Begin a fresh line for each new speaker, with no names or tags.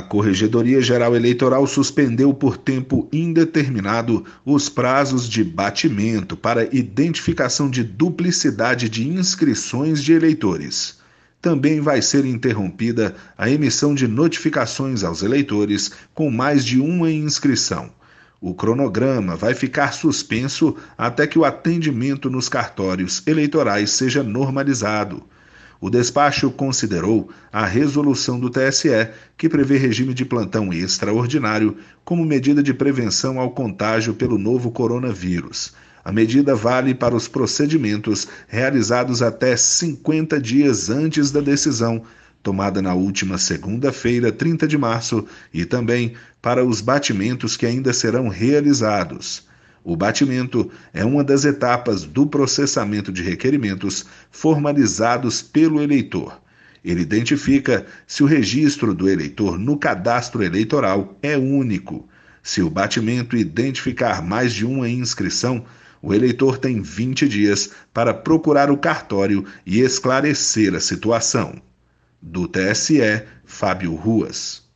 A Corregedoria Geral Eleitoral suspendeu por tempo indeterminado os prazos de batimento para identificação de duplicidade de inscrições de eleitores. Também vai ser interrompida a emissão de notificações aos eleitores com mais de uma inscrição. O cronograma vai ficar suspenso até que o atendimento nos cartórios eleitorais seja normalizado o despacho considerou a resolução do TSE, que prevê regime de plantão extraordinário como medida de prevenção ao contágio pelo novo coronavírus. A medida vale para os procedimentos realizados até 50 dias antes da decisão, tomada na última segunda-feira, 30 de março, e também para os batimentos que ainda serão realizados. O batimento é uma das etapas do processamento de requerimentos formalizados pelo eleitor. Ele identifica se o registro do eleitor no cadastro eleitoral é único. Se o batimento identificar mais de uma inscrição, o eleitor tem 20 dias para procurar o cartório e esclarecer a situação. Do TSE, Fábio Ruas.